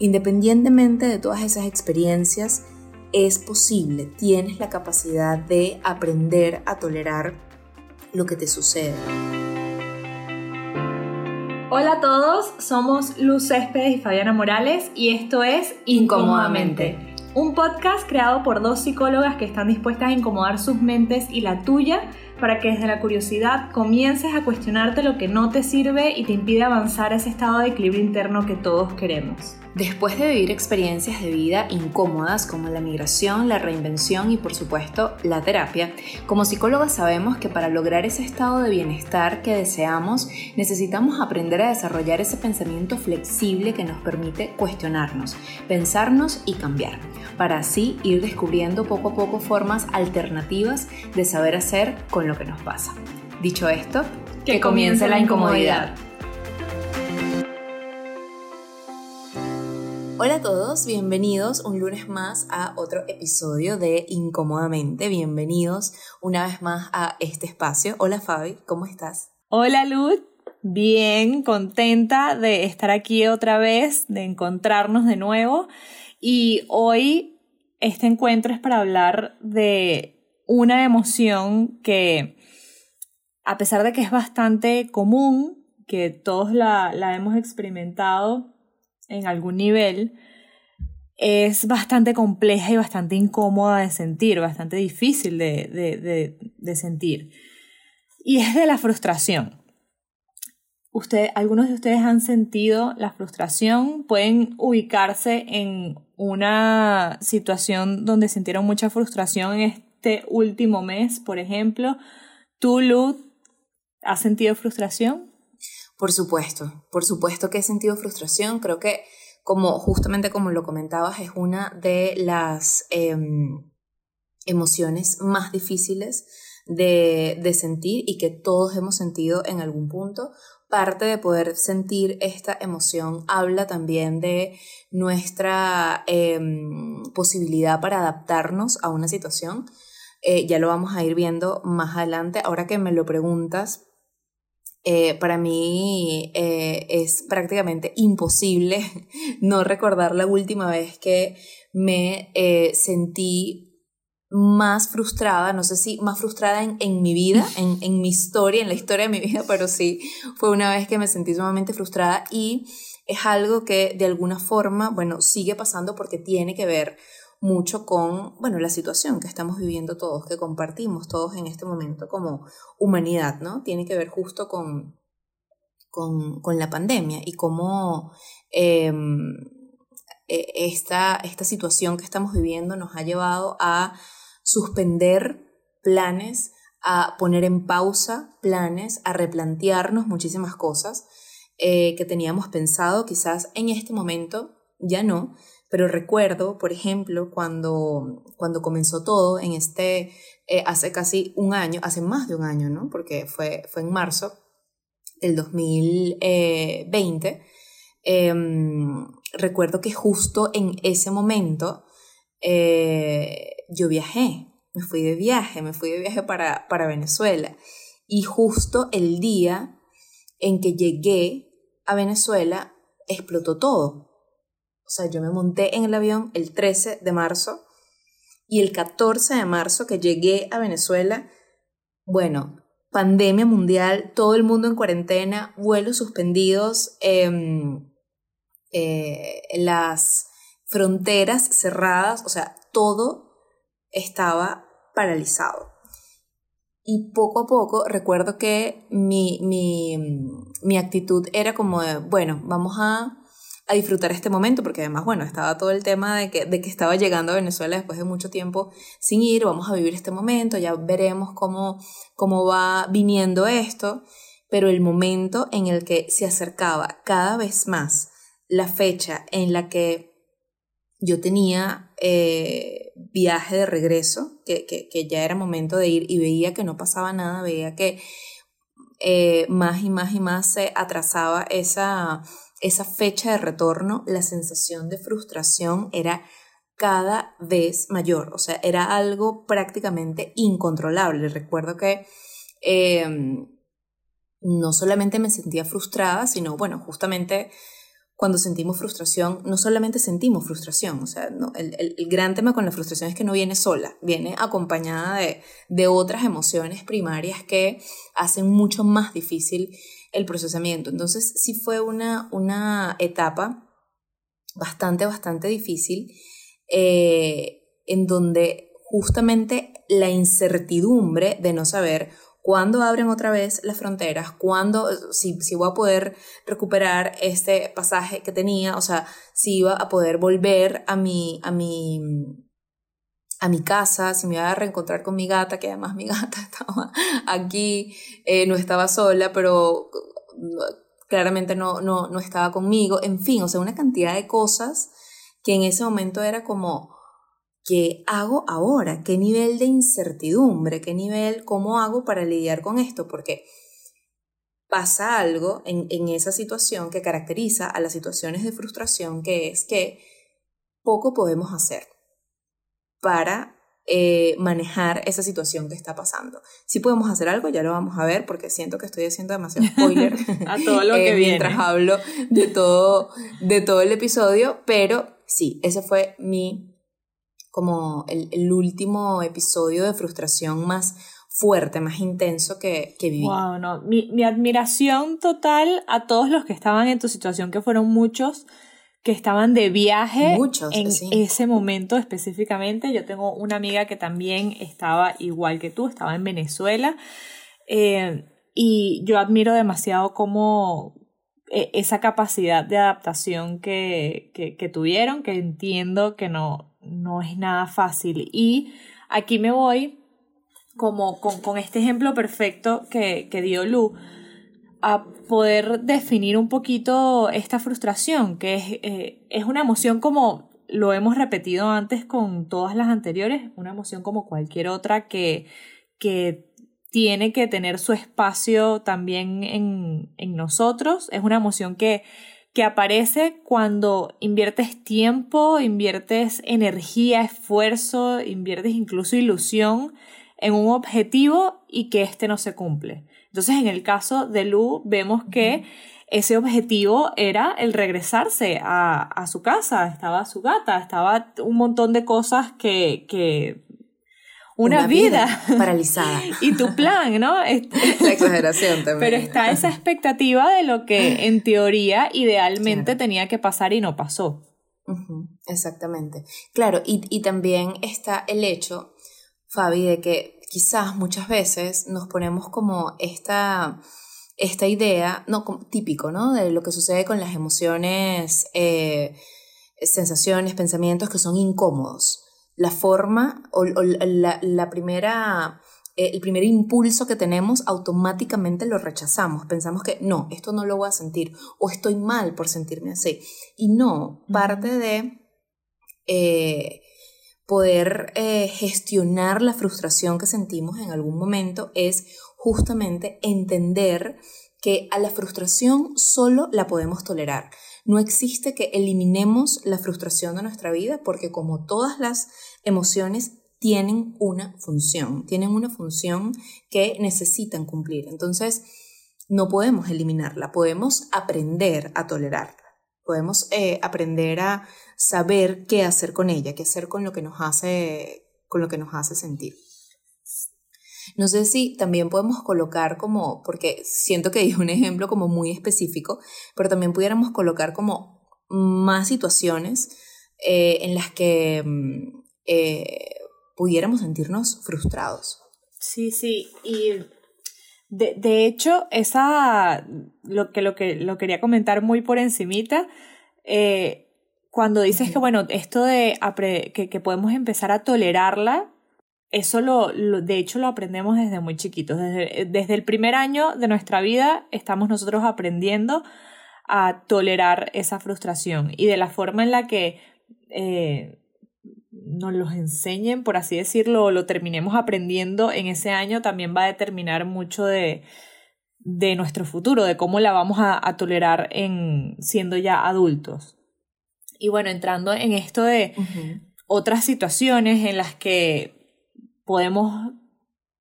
Independientemente de todas esas experiencias, es posible, tienes la capacidad de aprender a tolerar lo que te sucede. Hola a todos, somos Luz Céspedes y Fabiana Morales y esto es Incómodamente, un podcast creado por dos psicólogas que están dispuestas a incomodar sus mentes y la tuya para que desde la curiosidad comiences a cuestionarte lo que no te sirve y te impide avanzar a ese estado de equilibrio interno que todos queremos. Después de vivir experiencias de vida incómodas como la migración, la reinvención y por supuesto la terapia, como psicólogas sabemos que para lograr ese estado de bienestar que deseamos necesitamos aprender a desarrollar ese pensamiento flexible que nos permite cuestionarnos, pensarnos y cambiar, para así ir descubriendo poco a poco formas alternativas de saber hacer con lo que nos pasa. Dicho esto, que, comience la incomodidad. Hola a todos, bienvenidos un lunes más a otro episodio de Incómodamente. Bienvenidos una vez más a este espacio. Hola Fabi, ¿cómo estás? Hola Luz, bien, contenta de estar aquí otra vez, de encontrarnos de nuevo. Y hoy este encuentro es para hablar de una emoción que, a pesar de que es bastante común, que todos la, la hemos experimentado, en algún nivel, es bastante compleja y bastante incómoda de sentir, bastante difícil de, sentir. Y es de la frustración. Usted, algunos de ustedes han sentido la frustración, pueden ubicarse en una situación donde sintieron mucha frustración en este último mes, por ejemplo. ¿Tú, Luz, has sentido frustración? Por supuesto, por supuesto que he sentido frustración. Creo que, como justamente como lo comentabas, es una de las em, emociones más difíciles de, de sentir y que todos hemos sentido en algún punto. Parte de poder sentir esta emoción habla también de nuestra em, posibilidad para adaptarnos a una situación. Eh, ya lo vamos a ir viendo más adelante. Ahora que me lo preguntas, eh, para mí eh, es prácticamente imposible no recordar la última vez que me eh, sentí más frustrada, no sé si más frustrada en, en mi vida, en, en, mi historia, en la historia de mi vida, pero sí fue una vez que me sentí sumamente frustrada y es algo que de alguna forma, bueno, sigue pasando porque tiene que ver mucho con, bueno, la situación que estamos viviendo todos, que compartimos todos en este momento como humanidad, ¿no? Tiene que ver justo con, con, con la pandemia y cómo em, e, esta, esta situación que estamos viviendo nos ha llevado a suspender planes, a poner en pausa planes, a replantearnos muchísimas cosas eh, que teníamos pensado, quizás en este momento ya no, pero recuerdo, por ejemplo, cuando, cuando comenzó todo en este, eh, hace casi un año, hace más de un año, ¿no? Porque fue, fue en marzo del 2020, em, recuerdo que justo en ese momento eh, yo viajé, me fui de viaje, me fui de viaje para, para Venezuela. Y justo el día en que llegué a Venezuela, explotó todo. O sea, yo me monté en el avión el 13 de marzo y el 14 de marzo que llegué a Venezuela, bueno, pandemia mundial, todo el mundo en cuarentena, vuelos suspendidos, em, eh, las fronteras cerradas, o sea, todo estaba paralizado. Y poco a poco recuerdo que mi, mi, mi actitud era como bueno, vamos a a disfrutar este momento, porque además, bueno, estaba todo el tema de que, de que estaba llegando a Venezuela después de mucho tiempo sin ir, vamos a vivir este momento, ya veremos cómo, cómo va viniendo esto, pero el momento en el que se acercaba cada vez más la fecha en la que yo tenía eh, viaje de regreso, que, que, ya era momento de ir y veía que no pasaba nada, veía que eh, más y más y más se atrasaba esa esa fecha de retorno, la sensación de frustración era cada vez mayor, o sea, era algo prácticamente incontrolable. Recuerdo que em, no solamente me sentía frustrada, sino, bueno, justamente cuando sentimos frustración, no solamente sentimos frustración, o sea, el, el, gran tema con la frustración es que no viene sola, viene acompañada de, de otras emociones primarias que hacen mucho más difícil el procesamiento. Entonces, sí fue una, una etapa bastante, bastante difícil, eh, en donde justamente la incertidumbre de no saber cuándo abren otra vez las fronteras, cuándo, si, si voy a poder recuperar este pasaje que tenía, o sea, si iba a poder volver a mi, a mi, a mi casa, si me iba a reencontrar con mi gata, que además mi gata estaba aquí, eh, no estaba sola, pero claramente no, no, no estaba conmigo, en fin, o sea, una cantidad de cosas que en ese momento era como, ¿qué hago ahora? ¿Qué nivel de incertidumbre? ¿Qué nivel, cómo hago para lidiar con esto? Porque pasa algo en, en esa situación que caracteriza a las situaciones de frustración, que es que poco podemos hacer para eh, manejar esa situación que está pasando. Si podemos hacer algo, ya lo vamos a ver, porque siento que estoy haciendo demasiado spoiler a todo lo que eh, mientras hablo de todo, de todo el episodio, pero sí, ese fue mi como el, último episodio de frustración más fuerte, más intenso que, que viví. Wow, no. Mi, mi, admiración total a todos los que estaban en tu situación, que fueron muchos, que estaban de viaje muchos, en ese momento específicamente. Yo tengo una amiga que también estaba igual que tú, estaba en Venezuela. Eh, y yo admiro demasiado cómo e, esa capacidad de adaptación que, que, que tuvieron, que entiendo que no, no es nada fácil. Y aquí me voy como con, este ejemplo perfecto que, dio Lu, a poder definir un poquito esta frustración, que es, eh, es una emoción como lo hemos repetido antes con todas las anteriores, una emoción como cualquier otra que, que tiene que tener su espacio también en, en nosotros, es una emoción que que aparece cuando inviertes tiempo, inviertes energía, esfuerzo, inviertes incluso ilusión en un objetivo y que éste no se cumple. Entonces, en el caso de Lu, vemos que ese objetivo era el regresarse a, a, su casa, estaba su gata, estaba un montón de cosas que, que una, vida. paralizada. y tu plan, ¿no? La exageración también. Pero está esa expectativa de lo que en teoría idealmente tenía que pasar y no pasó. Exactamente. Claro, y, y también está el hecho, Fabi, de que quizás muchas veces nos ponemos como esta, esta idea, no, típico, ¿no? De lo que sucede con las emociones, eh, sensaciones, pensamientos que son incómodos la forma o, la, primera, eh, el primer impulso que tenemos automáticamente lo rechazamos. Pensamos que no, esto no lo voy a sentir o estoy mal por sentirme así. Y no, parte de eh, poder eh, gestionar la frustración que sentimos en algún momento es justamente entender que a la frustración solo la podemos tolerar. No existe que eliminemos la frustración de nuestra vida porque como todas las emociones tienen una función, tienen una función que necesitan cumplir. Entonces, no podemos eliminarla, podemos aprender a tolerarla, podemos eh, aprender a saber qué hacer con ella, qué hacer con lo que nos hace, con lo que nos hace sentir. No sé si también podemos colocar como, porque siento que es un ejemplo como muy específico, pero también pudiéramos colocar como más situaciones eh, en las que mm, eh, pudiéramos sentirnos frustrados. Sí, sí, y de, de, hecho, esa, lo que, lo que lo quería comentar muy por encimita, eh, cuando dices que, bueno, esto de que, que podemos empezar a tolerarla, eso lo, de hecho lo aprendemos desde muy chiquitos. Desde, desde, el primer año de nuestra vida estamos nosotros aprendiendo a tolerar esa frustración y de la forma en la que eh, nos los enseñen, por así decirlo, o lo terminemos aprendiendo en ese año también va a determinar mucho de, de nuestro futuro, de cómo la vamos a, a, tolerar en siendo ya adultos. Y bueno, entrando en esto de otras situaciones en las que podemos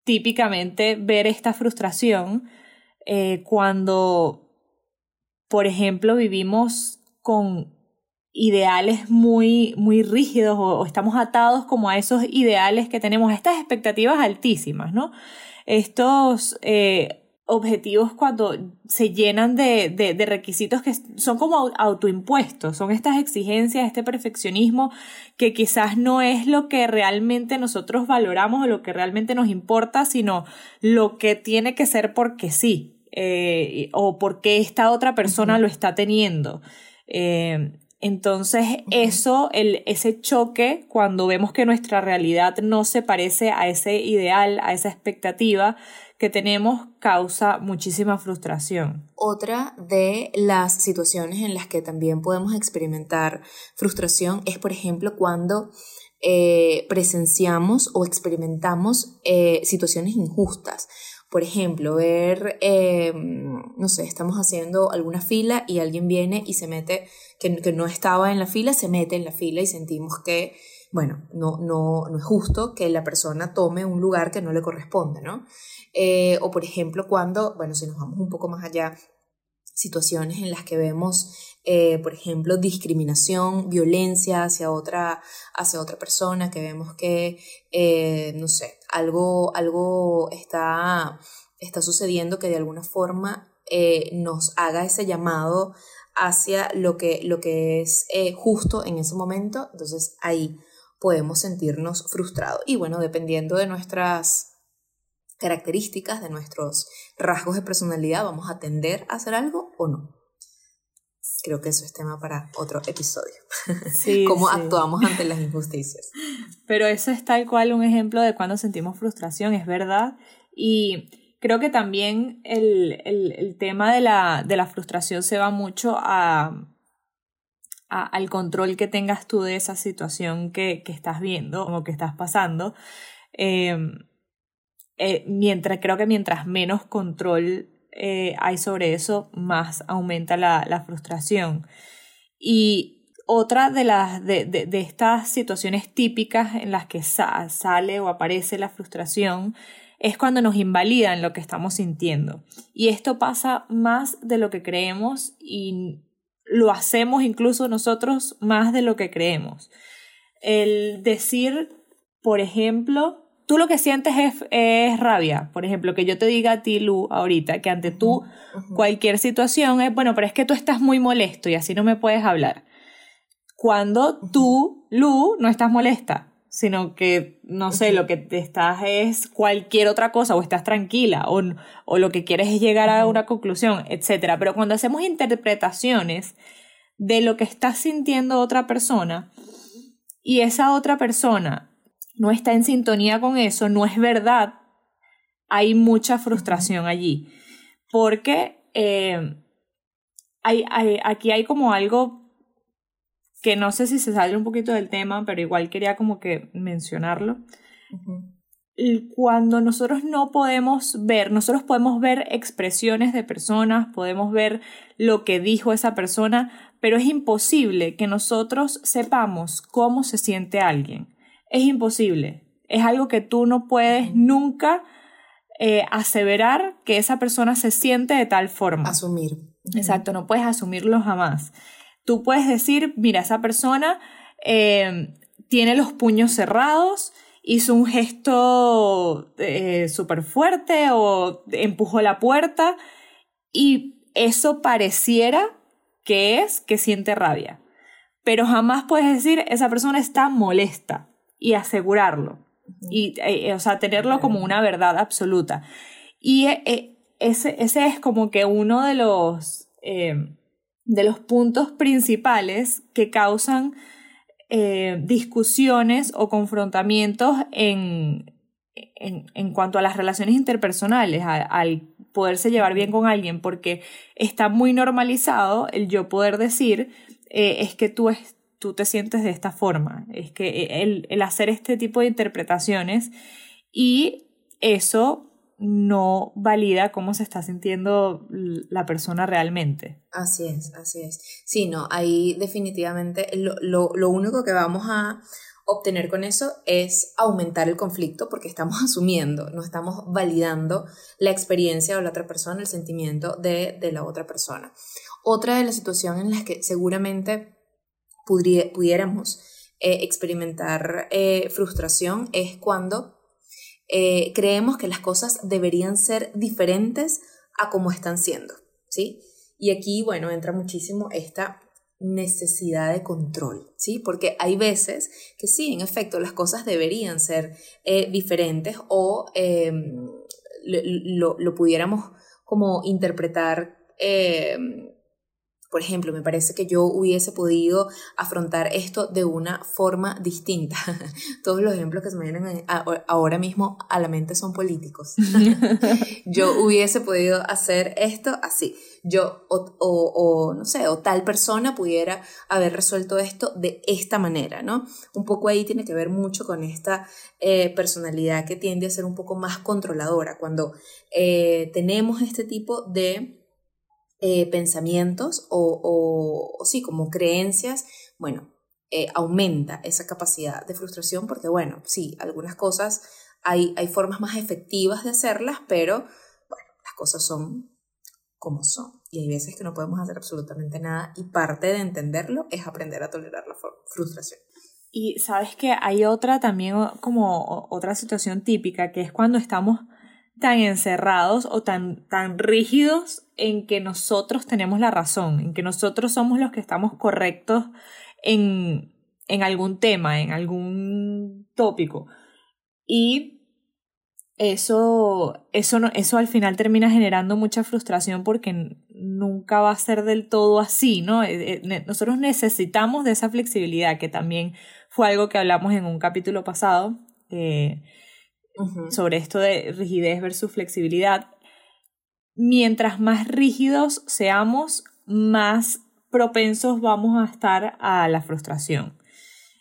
típicamente ver esta frustración eh, cuando, por ejemplo, vivimos con ideales muy, muy rígidos o, estamos atados como a esos ideales que tenemos, estas expectativas altísimas, ¿no? Estos eh, objetivos cuando se llenan de, de, requisitos que son como autoimpuestos, son estas exigencias, este perfeccionismo que quizás no es lo que realmente nosotros valoramos o lo que realmente nos importa, sino lo que tiene que ser porque sí, eh, o porque esta otra persona lo está teniendo. Eh, entonces, eso, el, ese choque, cuando vemos que nuestra realidad no se parece a ese ideal, a esa expectativa que tenemos, causa muchísima frustración. Otra de las situaciones en las que también podemos experimentar frustración es, por ejemplo, cuando eh, presenciamos o experimentamos eh, situaciones injustas. Por ejemplo, ver, em, no sé, estamos haciendo alguna fila y alguien viene y se mete, que, no estaba en la fila, se mete en la fila y sentimos que, bueno, no, no, no es justo que la persona tome un lugar que no le corresponde, ¿no? Eh, o por ejemplo, cuando, bueno, si nos vamos un poco más allá, situaciones en las que vemos, eh, por ejemplo, discriminación, violencia hacia otra, hacia otra persona, que vemos que, eh, no sé, algo, algo está, está sucediendo que de alguna forma eh, nos haga ese llamado hacia lo que, lo que es justo en ese momento, entonces ahí podemos sentirnos frustrados. Y bueno, dependiendo de nuestras características, de nuestros rasgos de personalidad, vamos a tender a hacer algo o no. Creo que eso es tema para otro episodio. Sí, Cómo actuamos ante las injusticias. Pero eso es tal cual un ejemplo de cuando sentimos frustración, es verdad. Y creo que también el, el, el tema de la, de la, frustración se va mucho a, a, al control que tengas tú de esa situación que, que estás viendo o que estás pasando. Eh, eh, mientras, creo que mientras menos control eh, hay sobre eso, más aumenta la, la frustración. Y otra de, las, de, de, de, estas situaciones típicas en las que sale o aparece la frustración es cuando nos invalidan lo que estamos sintiendo. Y esto pasa más de lo que creemos y lo hacemos incluso nosotros más de lo que creemos. El decir, por ejemplo, tú lo que sientes es, rabia. Por ejemplo, que yo te diga a ti, Lu, ahorita, que ante tú cualquier situación es, bueno, pero es que tú estás muy molesto y así no me puedes hablar. Cuando tú, Lu, no estás molesta, sino que, no sé, lo que te estás es cualquier otra cosa, o estás tranquila, o, o lo que quieres es llegar a una conclusión, etc. Pero cuando hacemos interpretaciones de lo que está sintiendo otra persona, y esa otra persona no está en sintonía con eso, no es verdad, hay mucha frustración allí. Porque eh, hay, aquí hay como algo que no sé si se sale un poquito del tema, pero igual quería como que mencionarlo. Cuando nosotros no podemos ver, nosotros podemos ver expresiones de personas, podemos ver lo que dijo esa persona, pero es imposible que nosotros sepamos cómo se siente alguien es imposible. Es algo que tú no puedes nunca eh, aseverar que esa persona se siente de tal forma. Asumir. Exacto, no puedes asumirlo jamás. Tú puedes decir, mira, esa persona eh, tiene los puños cerrados, hizo un gesto eh, súper fuerte o empujó la puerta y eso pareciera que es que siente rabia. Pero jamás puedes decir, esa persona está molesta y asegurarlo. Y, eh, eh, o sea, tenerlo como una verdad absoluta. Y eh, ese, ese, es como que uno de los, de los puntos principales que causan discusiones o confrontamientos en, en, en, cuanto a las relaciones interpersonales, al poderse llevar bien con alguien, porque está muy normalizado el yo poder decir, es que tú, es, tú te sientes de esta forma. Es que el, el hacer este tipo de interpretaciones y eso no valida cómo se está sintiendo la persona realmente. Así es, así es. Sí, no, ahí definitivamente lo, lo, lo único que vamos a obtener con eso es aumentar el conflicto porque estamos asumiendo, no estamos validando la experiencia de la otra persona, el sentimiento de, de la otra persona. Otra de las situaciones en las que seguramente pudiéramos eh, experimentar eh, frustración es cuando eh, creemos que las cosas deberían ser diferentes a como están siendo, ¿sí? Y aquí, bueno, entra muchísimo esta necesidad de control, ¿sí? Porque hay veces que sí, en efecto, las cosas deberían ser diferentes o em, lo, pudiéramos como interpretar em, por ejemplo, me parece que yo hubiese podido afrontar esto de una forma distinta. Todos los ejemplos que se me vienen ahora mismo a la mente son políticos. yo hubiese podido hacer esto así. Yo o, no sé, o tal persona pudiera haber resuelto esto de esta manera, ¿no? Un poco ahí tiene que ver mucho con esta eh, personalidad que tiende a ser un poco más controladora. Cuando eh, tenemos este tipo de eh, pensamientos o, sí, como creencias, bueno, eh, aumenta esa capacidad de frustración porque, bueno, sí, algunas cosas hay, hay formas más efectivas de hacerlas, pero, bueno, las cosas son como son. Y hay veces que no podemos hacer absolutamente nada y parte de entenderlo es aprender a tolerar la frustración. Y sabes que hay otra también como otra situación típica que es cuando estamos tan encerrados o tan, tan rígidos en que nosotros tenemos la razón, en que nosotros somos los que estamos correctos en, en algún tema, en algún tópico. Y eso, eso, no, eso al final termina generando mucha frustración porque nunca va a ser del todo así, ¿no? Eh, eh, nosotros necesitamos de esa flexibilidad, que también fue algo que hablamos en un capítulo pasado. Eh, sobre esto de rigidez versus flexibilidad. Mientras más rígidos seamos, más propensos vamos a estar a la frustración.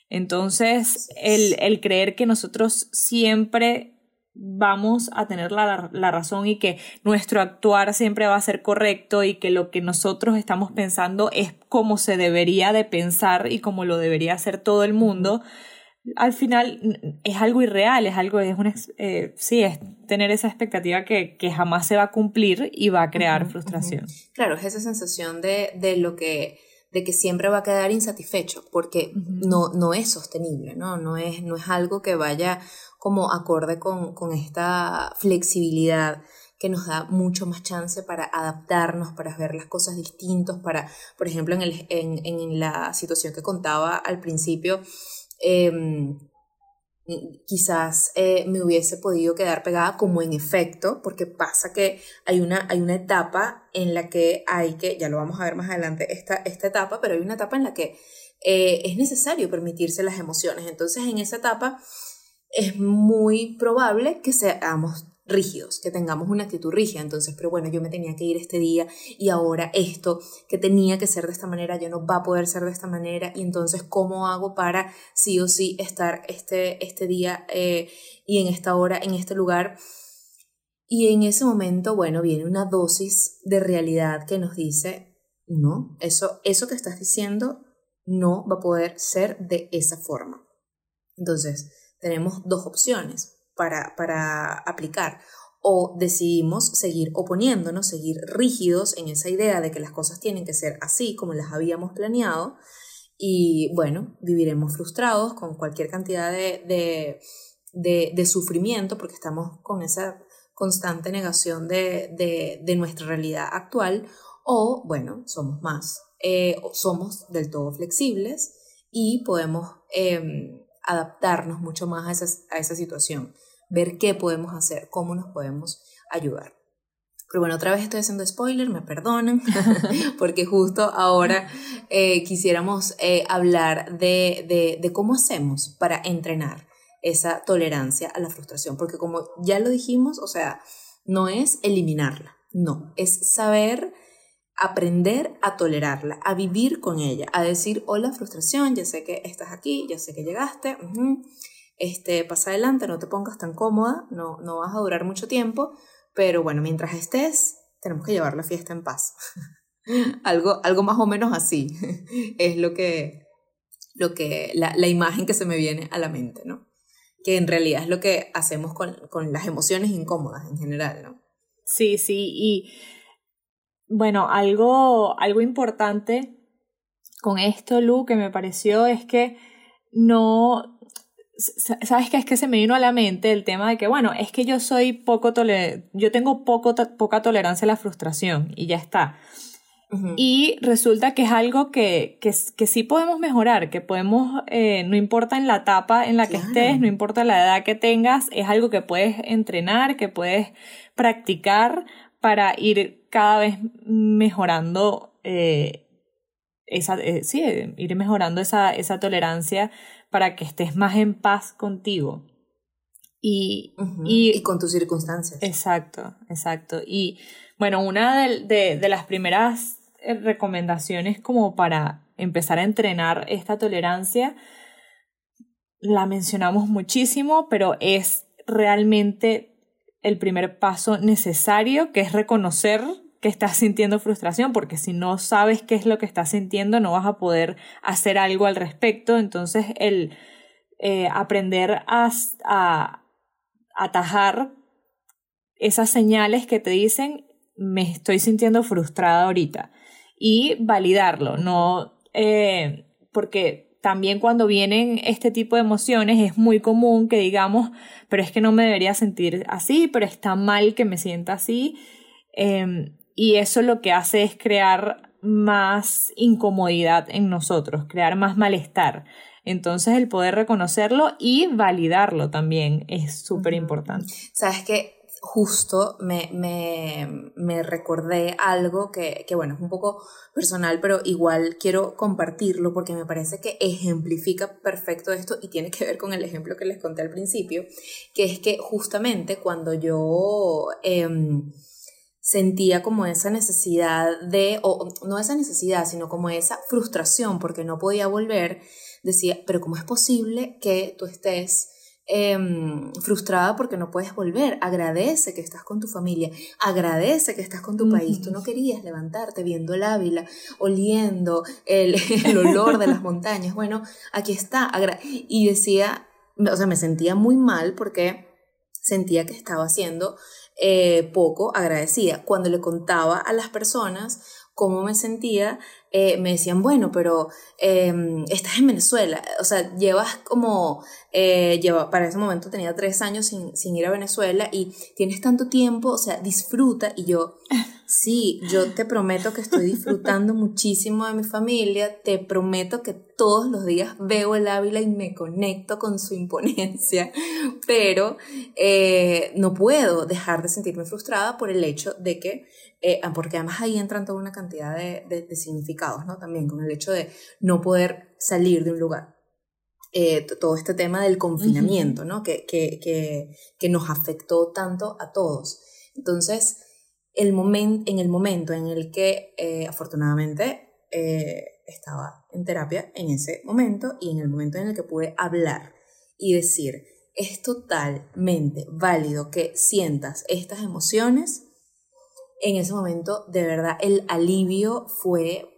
Entonces, el, el creer que nosotros siempre vamos a tener la, la, razón y que nuestro actuar siempre va a ser correcto y que lo que nosotros estamos pensando es como se debería de pensar y como lo debería hacer todo el mundo, al final es algo irreal, es algo, es una, eh, sí, es tener esa expectativa que, que, jamás se va a cumplir y va a crear frustración. Claro, es esa sensación de, de, lo que, de que siempre va a quedar insatisfecho, porque no, no es sostenible, ¿no? No es, no es algo que vaya como acorde con, con esta flexibilidad que nos da mucho más chance para adaptarnos, para ver las cosas distintos, para, por ejemplo, en, el, en, en la situación que contaba al principio, Em, quizás eh, me hubiese podido quedar pegada como en efecto, porque pasa que hay una, hay una etapa en la que hay que, ya lo vamos a ver más adelante, esta, esta etapa, pero hay una etapa en la que eh, es necesario permitirse las emociones. Entonces en esa etapa es muy probable que seamos rígidos, que tengamos una actitud rígida. Entonces, pero bueno, yo me tenía que ir este día y ahora esto que tenía que ser de esta manera ya no va a poder ser de esta manera. Y entonces, ¿cómo hago para sí o sí estar este, este día eh, y en esta hora, en este lugar? Y en ese momento, bueno, viene una dosis de realidad que nos dice, no, eso, eso que estás diciendo no va a poder ser de esa forma. Entonces, tenemos dos opciones para, para aplicar. O decidimos seguir oponiéndonos, seguir rígidos en esa idea de que las cosas tienen que ser así como las habíamos planeado. Y bueno, viviremos frustrados con cualquier cantidad de, de, de, sufrimiento porque estamos con esa constante negación de, nuestra realidad actual. O bueno, somos más, eh, somos del todo flexibles y podemos em, adaptarnos mucho más a esa, a esa situación ver qué podemos hacer, cómo nos podemos ayudar. Pero bueno, otra vez estoy haciendo spoiler, me perdonan, porque justo ahora eh, quisiéramos eh, hablar de, de, de cómo hacemos para entrenar esa tolerancia a la frustración, porque como ya lo dijimos, o sea, no es eliminarla, no, es saber aprender a tolerarla, a vivir con ella, a decir, hola frustración, ya sé que estás aquí, ya sé que llegaste, este, pasa adelante, no te pongas tan cómoda, no, no vas a durar mucho tiempo, pero bueno, mientras estés, tenemos que llevar la fiesta en paz. algo, algo más o menos así es lo que, lo que la, la, imagen que se me viene a la mente, ¿no? Que en realidad es lo que hacemos con, con las emociones incómodas en general, ¿no? Sí, sí, y bueno, algo, algo importante con esto, Lu, que me pareció es que no, ¿sabes qué? Es que se me vino a la mente el tema de que, bueno, es que yo soy poco toler yo tengo poco poca tolerancia a la frustración y ya está. Y resulta que es algo que, que, que, sí podemos mejorar, que podemos, eh, no importa en la etapa en la que estés, no importa la edad que tengas, es algo que puedes entrenar, que puedes practicar para ir cada vez mejorando eh, esa, eh, sí, ir mejorando esa, esa tolerancia para que estés más en paz contigo. Y, y, con tus circunstancias. Exacto, exacto. Y bueno, una de, de, de las primeras eh, recomendaciones como para empezar a entrenar esta tolerancia, la mencionamos muchísimo, pero es realmente el primer paso necesario, que es reconocer que estás sintiendo frustración, porque si no sabes qué es lo que estás sintiendo, no vas a poder hacer algo al respecto. Entonces, el eh, aprender a, atajar esas señales que te dicen, me estoy sintiendo frustrada ahorita, y validarlo, no, eh, porque también cuando vienen este tipo de emociones es muy común que digamos, pero es que no me debería sentir así, pero está mal que me sienta así. Em, y eso lo que hace es crear más incomodidad en nosotros, crear más malestar. Entonces el poder reconocerlo y validarlo también es súper importante. Sabes que justo me, me, me, recordé algo que, que, bueno, es un poco personal, pero igual quiero compartirlo porque me parece que ejemplifica perfecto esto y tiene que ver con el ejemplo que les conté al principio, que es que justamente cuando yo... Em, sentía como esa necesidad de, o no esa necesidad, sino como esa frustración porque no podía volver, decía, pero ¿cómo es posible que tú estés em, frustrada porque no puedes volver? Agradece que estás con tu familia, agradece que estás con tu país, tú no querías levantarte viendo el Ávila, oliendo el, el olor de las montañas, bueno, aquí está, y decía, o sea, me sentía muy mal porque sentía que estaba haciendo eh, poco agradecida. Cuando le contaba a las personas cómo me sentía, eh, me decían, bueno, pero em, estás en Venezuela, o sea, llevas como, eh, lleva, para ese momento tenía tres años sin, sin, ir a Venezuela y tienes tanto tiempo, o sea, disfruta. Y yo, sí, yo te prometo que estoy disfrutando muchísimo de mi familia, te prometo que todos los días veo el Ávila y me conecto con su imponencia, pero eh, no puedo dejar de sentirme frustrada por el hecho de que eh, ah, porque además ahí entran toda una cantidad de, de, significados, ¿no? También con el hecho de no poder salir de un lugar. Eh, todo este tema del confinamiento, ¿no? Que, que, que, que, nos afectó tanto a todos. Entonces, el en el momento en el que eh, afortunadamente estaba en terapia, en ese momento, y en el momento en el que pude hablar y decir, es totalmente válido que sientas estas emociones, en ese momento, de verdad, el alivio fue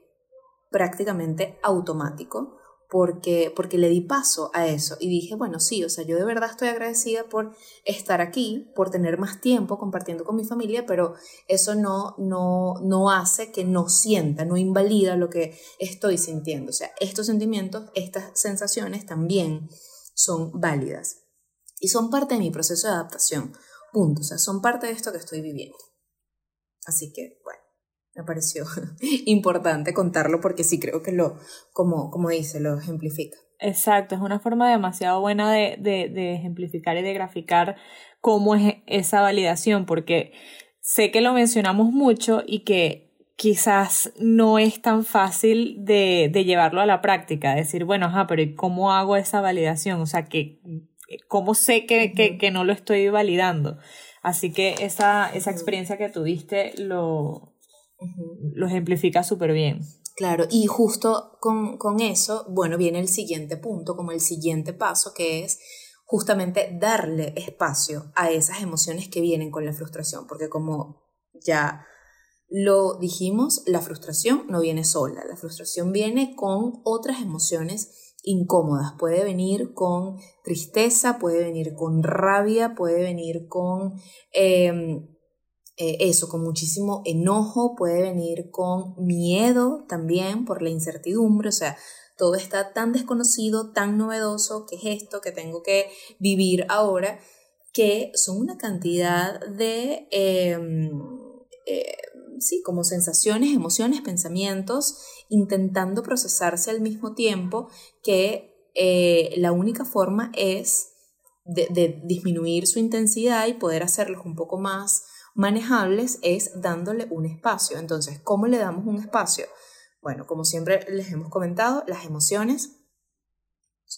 prácticamente automático porque, porque le di paso a eso y dije, bueno, sí, o sea, yo de verdad estoy agradecida por estar aquí, por tener más tiempo compartiendo con mi familia, pero eso no, no, no hace que no sienta, no invalida lo que estoy sintiendo. O sea, estos sentimientos, estas sensaciones también son válidas y son parte de mi proceso de adaptación. Punto. O sea, son parte de esto que estoy viviendo. Así que, bueno, me pareció importante contarlo porque sí creo que lo, como, como dice, lo ejemplifica. Exacto, es una forma demasiado buena de, de, de ejemplificar y de graficar cómo es esa validación, porque sé que lo mencionamos mucho y que quizás no es tan fácil de, de llevarlo a la práctica, decir, bueno, ajá, pero ¿cómo hago esa validación? O sea, que, ¿cómo sé que, que, que no lo estoy validando? Así que esa, esa experiencia que tuviste lo, lo ejemplifica súper bien. Claro, y justo con, con, eso, bueno, viene el siguiente punto, como el siguiente paso, que es justamente darle espacio a esas emociones que vienen con la frustración, porque como ya lo dijimos, la frustración no viene sola, la frustración viene con otras emociones incómodas, puede venir con tristeza, puede venir con rabia, puede venir con em, eh, eso, con muchísimo enojo, puede venir con miedo también por la incertidumbre, o sea, todo está tan desconocido, tan novedoso, que es esto que tengo que vivir ahora, que son una cantidad de, em, eh, sí, como sensaciones, emociones, pensamientos, intentando procesarse al mismo tiempo, que eh, la única forma es de, de disminuir su intensidad y poder hacerlos un poco más manejables es dándole un espacio. Entonces, ¿cómo le damos un espacio? Bueno, como siempre les hemos comentado, las emociones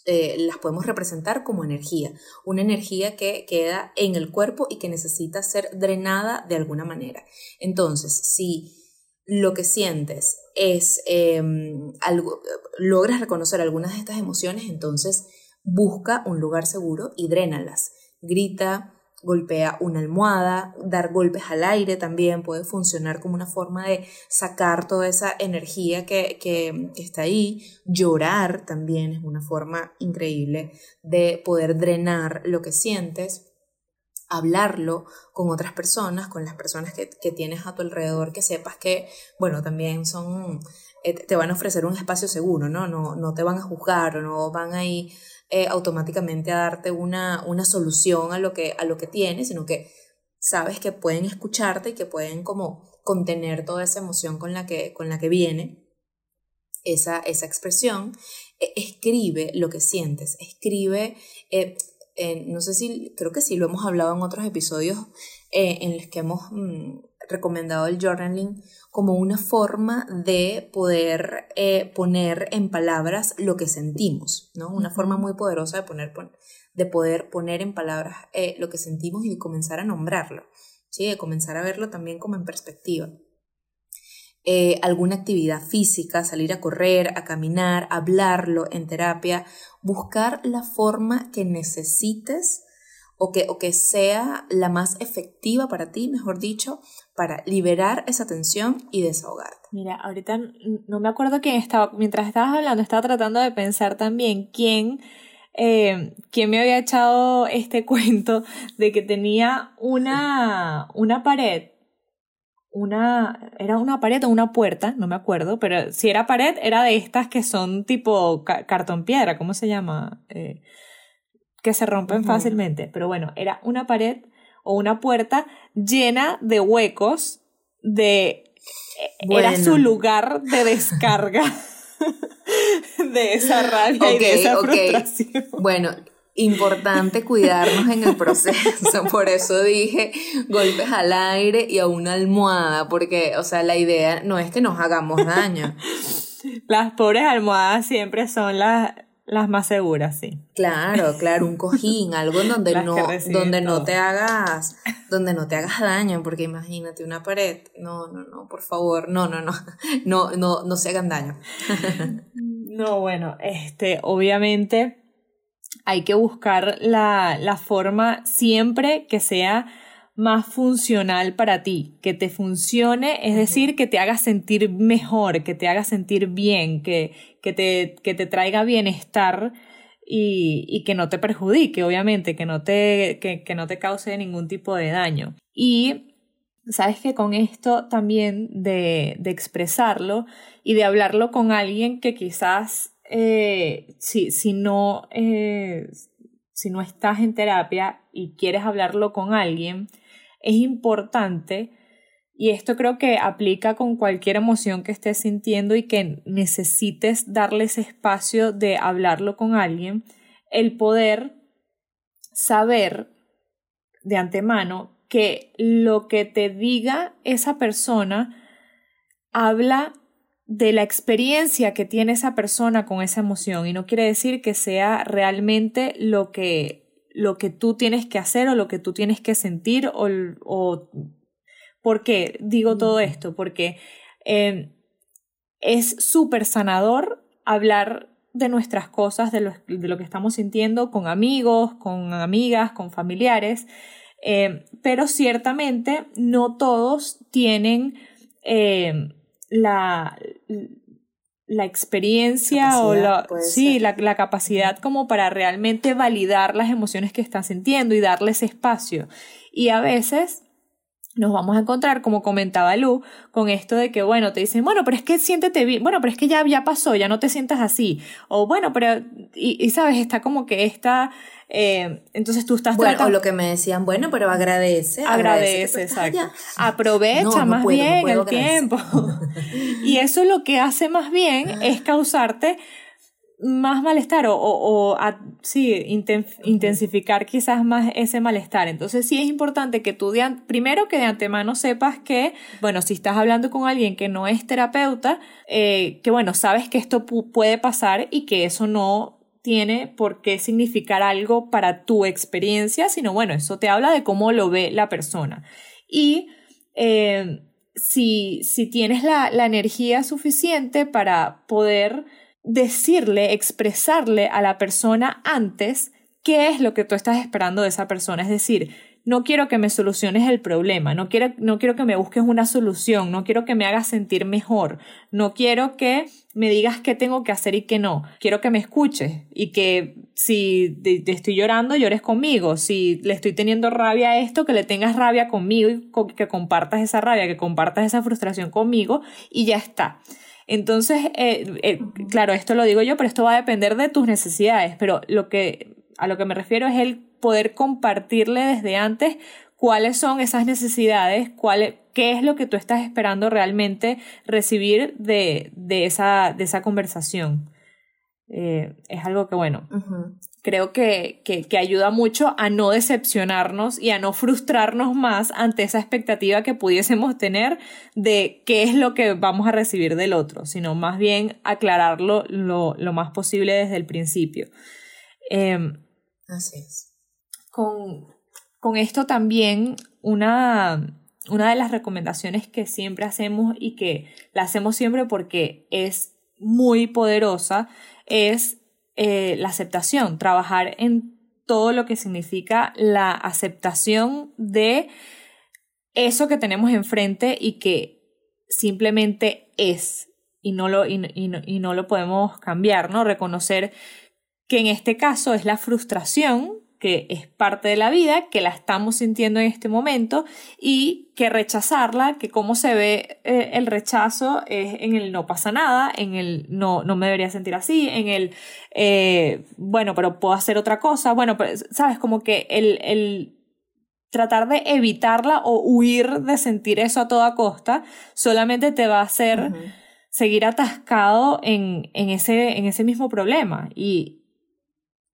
eh, las podemos representar como energía, una energía que queda en el cuerpo y que necesita ser drenada de alguna manera. Entonces, si lo que sientes es em, algo, logras reconocer algunas de estas emociones, entonces busca un lugar seguro y drénalas. Grita, golpea una almohada, dar golpes al aire también puede funcionar como una forma de sacar toda esa energía que, que, está ahí. Llorar también es una forma increíble de poder drenar lo que sientes hablarlo con otras personas, con las personas que, que, tienes a tu alrededor, que sepas que, bueno, también son, eh, te van a ofrecer un espacio seguro, ¿no? No, no te van a juzgar o no van a ir eh, automáticamente a darte una, una solución a lo, que, a lo que tienes, sino que sabes que pueden escucharte y que pueden como contener toda esa emoción con la que, con la que viene esa, esa expresión. E, escribe lo que sientes, escribe, eh, no sé si, creo que sí lo hemos hablado en otros episodios eh, en los que hemos mm, recomendado el journaling como una forma de poder eh, poner en palabras lo que sentimos, ¿no? Una forma muy poderosa de, poner, de poder poner en palabras eh, lo que sentimos y comenzar a nombrarlo, ¿sí? De comenzar a verlo también como en perspectiva. Eh, alguna actividad física, salir a correr, a caminar, hablarlo en terapia, buscar la forma que necesites o que, o que sea la más efectiva para ti, mejor dicho, para liberar esa tensión y desahogarte. Mira, ahorita no me acuerdo quién estaba, mientras estabas hablando, estaba tratando de pensar también quién, eh, quién me había echado este cuento de que tenía una, una pared una, era una pared o una puerta, no me acuerdo, pero si era pared, era de estas que son tipo cartón piedra, ¿cómo se llama? Eh, que se rompen fácilmente. Pero bueno, era una pared o una puerta llena de huecos de... Era su lugar de descarga de esa rabia y de esa frustración. Bueno, importante cuidarnos en el proceso, por eso dije golpes al aire y a una almohada, porque, o sea, la idea no es que nos hagamos daño. Las pobres almohadas siempre son las, las más seguras, sí. Claro, claro, un cojín, algo donde no, donde no te hagas, donde no te hagas daño, porque imagínate una pared, no, no, no, por favor, no, no, no, no, no, no se hagan daño. no, bueno, este, obviamente hay que buscar la, la forma siempre que sea más funcional para ti, que te funcione, es decir, que te haga sentir mejor, que te haga sentir bien, que, que, te, que te traiga bienestar y, y, que no te perjudique, obviamente, que no te, que, que no te cause ningún tipo de daño. Y sabes que con esto también de, de expresarlo y de hablarlo con alguien que quizás eh, si, si, no, eh, si no estás en terapia y quieres hablarlo con alguien, es importante, y esto creo que aplica con cualquier emoción que estés sintiendo y que necesites darle ese espacio de hablarlo con alguien, el poder saber de antemano que lo que te diga esa persona habla de la experiencia que tiene esa persona con esa emoción y no quiere decir que sea realmente lo que lo que tú tienes que hacer o lo que tú tienes que sentir o, o ¿por qué digo todo esto? Porque eh, es súper sanador hablar de nuestras cosas, de lo, de lo que estamos sintiendo con amigos, con amigas, con familiares, eh, pero ciertamente no todos tienen eh, la, la experiencia o la, sí, la, la, capacidad como para realmente validar las emociones que están sintiendo y darles espacio. Y a veces nos vamos a encontrar, como comentaba Lu, con esto de que, bueno, te dicen, bueno, pero es que siéntete bien, bueno, pero es que ya, ya pasó, ya no te sientas así. O bueno, pero, y, sabes, está como que esta, eh, entonces tú estás Bueno, o lo que me decían, bueno, pero agradece. Agradece, exacto. Aprovecha más bien el tiempo. y eso lo que hace más bien ah. es causarte más malestar o, o, sí, intensificar quizás más ese malestar. Entonces sí es importante que tú primero que de antemano sepas que, bueno, si estás hablando con alguien que no es terapeuta, eh, que bueno, sabes que esto puede pasar y que eso no tiene por qué significar algo para tu experiencia, sino bueno, eso te habla de cómo lo ve la persona. Y eh, si, si tienes la, la energía suficiente para poder decirle, expresarle a la persona antes qué es lo que tú estás esperando de esa persona. Es decir, no quiero que me soluciones el problema, no quiero, no quiero que me busques una solución, no quiero que me hagas sentir mejor, no quiero que me digas qué tengo que hacer y qué no. Quiero que me escuches y que si te, estoy llorando, llores conmigo. Si le estoy teniendo rabia a esto, que le tengas rabia conmigo y que compartas esa rabia, que compartas esa frustración conmigo y ya está. Entonces, eh, eh, claro, esto lo digo yo, pero esto va a depender de tus necesidades, pero lo que, a lo que me refiero es el poder compartirle desde antes cuáles son esas necesidades, cuál, qué es lo que tú estás esperando realmente recibir de, de, esa, de esa conversación. Eh, es algo que, bueno, creo que, que, que, ayuda mucho a no decepcionarnos y a no frustrarnos más ante esa expectativa que pudiésemos tener de qué es lo que vamos a recibir del otro, sino más bien aclararlo lo, lo más posible desde el principio. Em, Así es. Con, con esto también una, una de las recomendaciones que siempre hacemos y que la hacemos siempre porque es muy poderosa es eh, la aceptación, trabajar en todo lo que significa la aceptación de eso que tenemos enfrente y que simplemente es y no lo, y, y no lo podemos cambiar, ¿no? Reconocer que en este caso es la frustración que es parte de la vida, que la estamos sintiendo en este momento y que rechazarla, que cómo se ve eh, el rechazo es en el no pasa nada, en el no, no me debería sentir así, en el, eh, bueno, pero puedo hacer otra cosa, bueno, pues, sabes, como que el, el tratar de evitarla o huir de sentir eso a toda costa solamente te va a hacer seguir atascado en, en, ese, en ese mismo problema. Y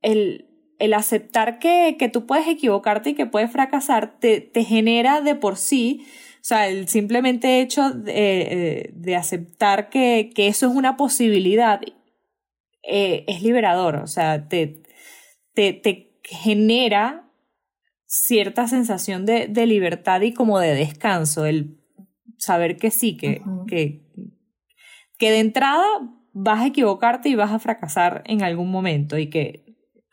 el el aceptar que, que tú puedes equivocarte y que puedes fracasar te, te genera de por sí, o sea, el simplemente hecho de, eh, de aceptar que, que, eso es una posibilidad eh, es liberador, o sea, te, te, te genera cierta sensación de, de, libertad y como de descanso, el saber que sí, que, que, que de entrada vas a equivocarte y vas a fracasar en algún momento y que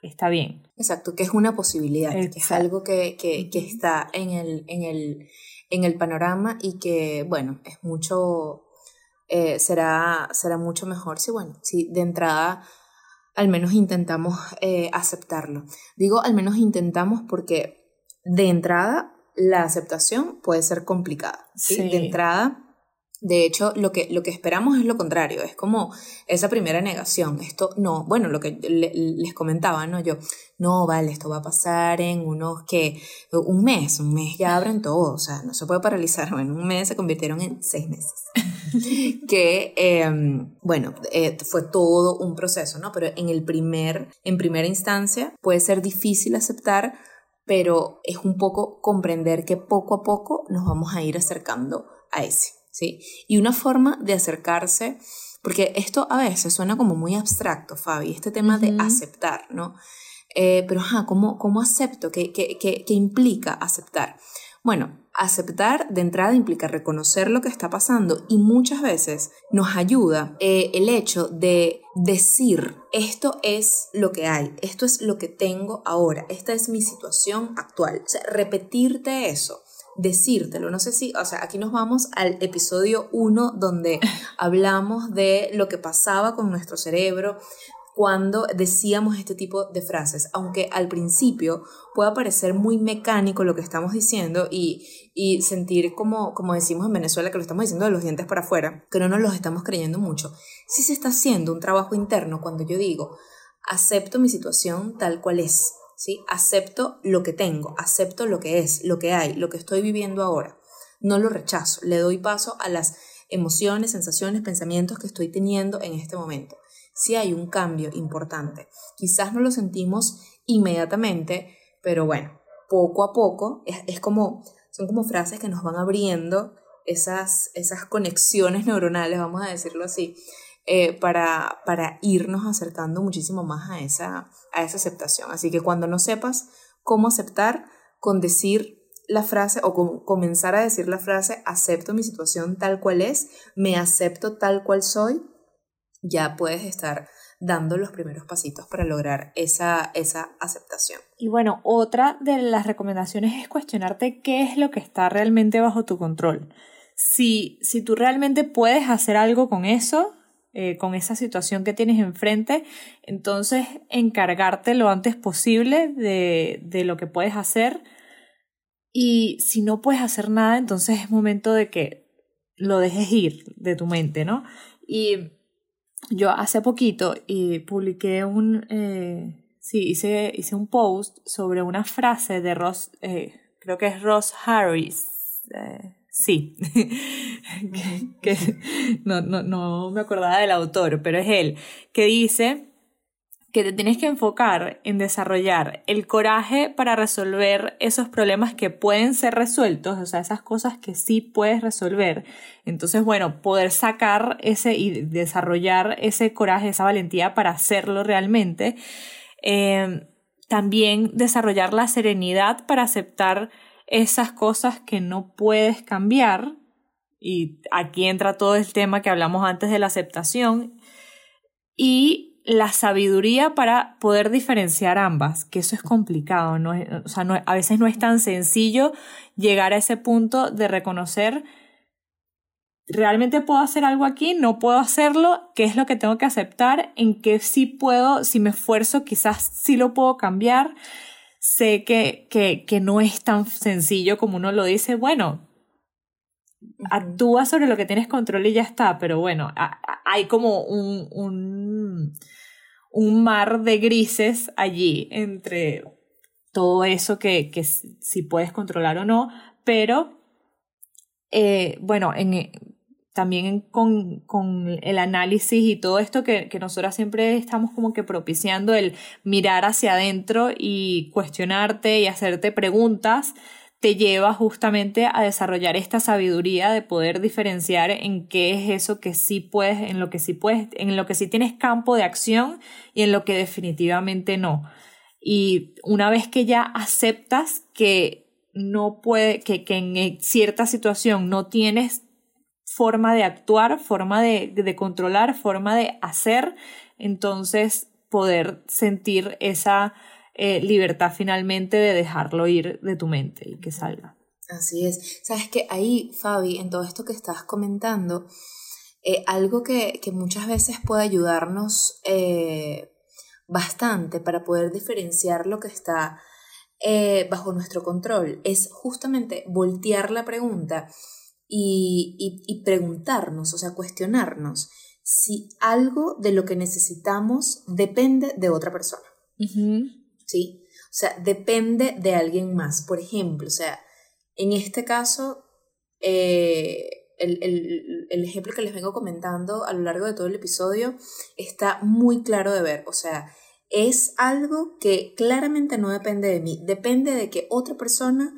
está bien. Exacto, que es una posibilidad, que es algo que, que, que está en el, en, el, en el panorama y que, bueno, es mucho, eh, será, será mucho mejor si, bueno, si de entrada al menos intentamos eh, aceptarlo. Digo al menos intentamos porque de entrada la aceptación puede ser complicada. ¿sí? De entrada de hecho, lo que, lo que esperamos es lo contrario, es como esa primera negación. Esto no, bueno, lo que les comentaba, ¿no? Yo, no, vale, esto va a pasar en unos que, un mes, un mes ya abren todo, o sea, no se puede paralizar. En un mes se convirtieron en seis meses. que, em, bueno, eh, fue todo un proceso, ¿no? Pero en el primer, en primera instancia puede ser difícil aceptar, pero es un poco comprender que poco a poco nos vamos a ir acercando a ese. ¿Sí? Y una forma de acercarse, porque esto a veces suena como muy abstracto, Fabi, este tema de aceptar, ¿no? Eh, pero, ajá, ¿cómo, cómo acepto? ¿Qué, qué, qué, qué implica aceptar? Bueno, aceptar de entrada implica reconocer lo que está pasando y muchas veces nos ayuda eh, el hecho de decir esto es lo que hay, esto es lo que tengo ahora, esta es mi situación actual. O sea, repetirte eso decírtelo. No sé si, o sea, aquí nos vamos al episodio 1 donde hablamos de lo que pasaba con nuestro cerebro, cuando decíamos este tipo de frases, aunque al principio pueda parecer muy mecánico lo que estamos diciendo y, y sentir como, como decimos en Venezuela que lo estamos diciendo de los dientes para afuera, que no nos los estamos creyendo mucho. Sí se está haciendo un trabajo interno cuando yo digo, acepto mi situación tal cual es, ¿sí? Acepto lo que tengo, acepto lo que es, lo que hay, lo que estoy viviendo ahora. No lo rechazo, le doy paso a las emociones, sensaciones, pensamientos que estoy teniendo en este momento sí hay un cambio importante. Quizás no lo sentimos inmediatamente, pero bueno, poco a poco es, como, son como frases que nos van abriendo esas, esas conexiones neuronales, vamos a decirlo así, eh, para, para irnos acercando muchísimo más a esa, a esa aceptación. Así que cuando no sepas cómo aceptar, con decir la frase o con comenzar a decir la frase, acepto mi situación tal cual es, me acepto tal cual soy, ya puedes estar dando los primeros pasitos para lograr esa, esa aceptación. Y bueno, otra de las recomendaciones es cuestionarte qué es lo que está realmente bajo tu control. Si, si tú realmente puedes hacer algo con eso, eh, con esa situación que tienes enfrente, entonces encargarte lo antes posible de, de lo que puedes hacer. Y si no puedes hacer nada, entonces es momento de que lo dejes ir de tu mente, ¿no? Y yo hace poquito y publiqué un, eh, sí, hice, hice un post sobre una frase de Ross, eh, creo que es Ross Harris, eh, sí, que, no, no, no me acordaba del autor, pero es él, que dice que te tienes que enfocar en desarrollar el coraje para resolver esos problemas que pueden ser resueltos, o sea, esas cosas que sí puedes resolver. Entonces, bueno, poder sacar ese y desarrollar ese coraje, esa valentía para hacerlo realmente. Eh, también desarrollar la serenidad para aceptar esas cosas que no puedes cambiar. Y aquí entra todo el tema que hablamos antes de la aceptación. Y la sabiduría para poder diferenciar ambas, que eso es complicado, ¿no? o sea, no, a veces no es tan sencillo llegar a ese punto de reconocer, realmente puedo hacer algo aquí, no puedo hacerlo, qué es lo que tengo que aceptar, en qué sí puedo, si me esfuerzo, quizás sí lo puedo cambiar. Sé que, que, que no es tan sencillo como uno lo dice, bueno, actúa sobre lo que tienes control y ya está, pero bueno, hay como un, un, un mar de grises allí entre todo eso que, que si puedes controlar o no, pero eh, bueno, en, también con, con, el análisis y todo esto que, que nosotras siempre estamos como que propiciando el mirar hacia adentro y cuestionarte y hacerte preguntas, te lleva justamente a desarrollar esta sabiduría de poder diferenciar en qué es eso que sí puedes, en lo que sí puedes, en lo que sí tienes campo de acción y en lo que definitivamente no. Y una vez que ya aceptas que no puede, que, que en cierta situación no tienes forma de actuar, forma de, controlar, forma de hacer, entonces poder sentir esa eh, libertad finalmente de dejarlo ir de tu mente y que salga. Así es. Sabes que ahí, Fabi, en todo esto que estás comentando, eh, algo que, muchas veces puede ayudarnos eh, bastante para poder diferenciar lo que está bajo nuestro control es justamente voltear la pregunta y, preguntarnos, o sea, cuestionarnos si algo de lo que necesitamos depende de otra persona. ¿sí? O sea, depende de alguien más. Por ejemplo, o sea, en este caso, eh, el, el, el, ejemplo que les vengo comentando a lo largo de todo el episodio está muy claro de ver. O sea, es algo que claramente no depende de mí, depende de que otra persona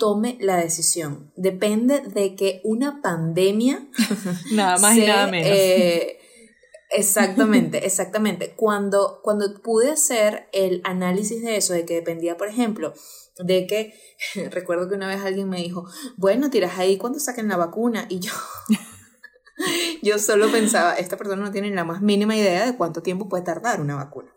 tome la decisión, depende de que una pandemia... nada más y nada menos. Eh, Exactamente, exactamente. Cuando, cuando pude hacer el análisis de eso, de que dependía, por ejemplo, de que, recuerdo que una vez alguien me dijo, bueno, tiras ahí cuando saquen la vacuna, y yo, yo solo pensaba, esta persona no tiene la más mínima idea de cuánto tiempo puede tardar una vacuna.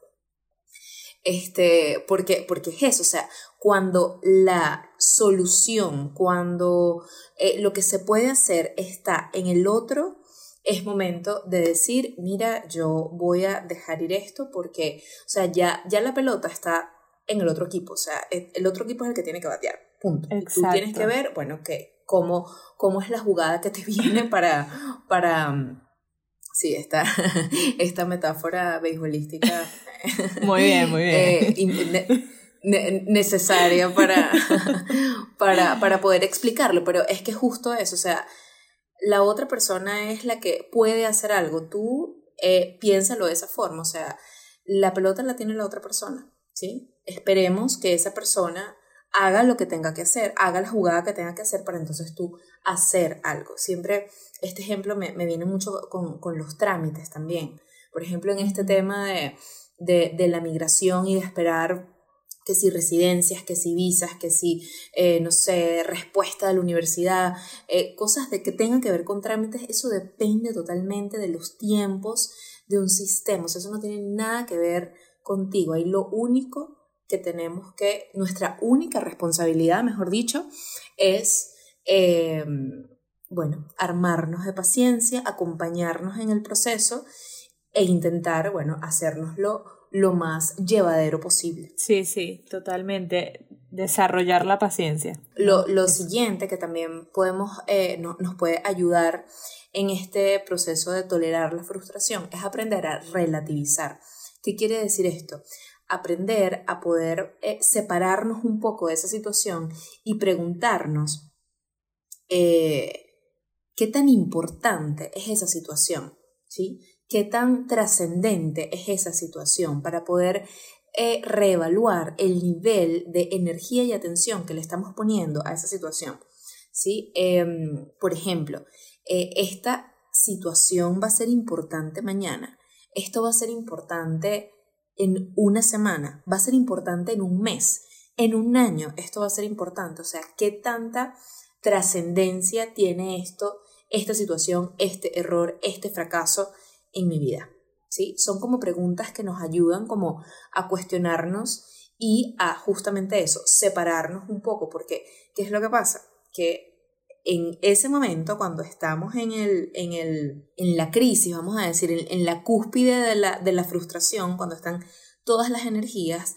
Este, porque, porque es eso, o sea, cuando la solución, cuando eh, lo que se puede hacer está en el otro, es momento de decir, mira, yo voy a dejar ir esto porque, o sea, ya, ya la pelota está en el otro equipo, o sea, el otro equipo es el que tiene que batear, punto. Tú tienes que ver, bueno, que cómo, cómo es la jugada que te viene para, para mm, sí, esta, esta metáfora beisbolística. Muy bien, muy bien. Eh, necesaria para, para, para poder explicarlo, pero es que justo eso, o sea, la otra persona es la que puede hacer algo. Tú eh, piénsalo de esa forma, o sea, la pelota la tiene la otra persona, ¿sí? Esperemos que esa persona haga lo que tenga que hacer, haga la jugada que tenga que hacer para entonces tú hacer algo. Siempre este ejemplo me, viene mucho con, con, los trámites también. Por ejemplo, en este tema de, de, de la migración y de esperar que si residencias, que si visas, que si, eh, no sé, respuesta de la universidad, eh, cosas de que tengan que ver con trámites, eso depende totalmente de los tiempos de un sistema, o sea, eso no tiene nada que ver contigo, ahí lo único que tenemos que, nuestra única responsabilidad, mejor dicho, es, eh, bueno, armarnos de paciencia, acompañarnos en el proceso e intentar, bueno, hacernoslo lo más llevadero posible. Sí, sí, totalmente. Desarrollar la paciencia. Lo, lo siguiente que también podemos, eh, no, nos puede ayudar en este proceso de tolerar la frustración es aprender a relativizar. ¿Qué quiere decir esto? Aprender a poder eh, separarnos un poco de esa situación y preguntarnos eh, qué tan importante es esa situación, ¿sí? qué tan trascendente es esa situación para poder eh, reevaluar el nivel de energía y atención que le estamos poniendo a esa situación. ¿sí? Em, por ejemplo, eh, esta situación va a ser importante mañana, esto va a ser importante en una semana, va a ser importante en un mes, en un año, esto va a ser importante, o sea, qué tanta trascendencia tiene esto, esta situación, este error, este fracaso en mi vida? ¿Sí? Son como preguntas que nos ayudan como a cuestionarnos y a justamente eso, separarnos un poco, porque ¿qué es lo que pasa? Que en ese momento, cuando estamos en, el, en, el, en la crisis, vamos a decir, en, la cúspide de la, de la frustración, cuando están todas las energías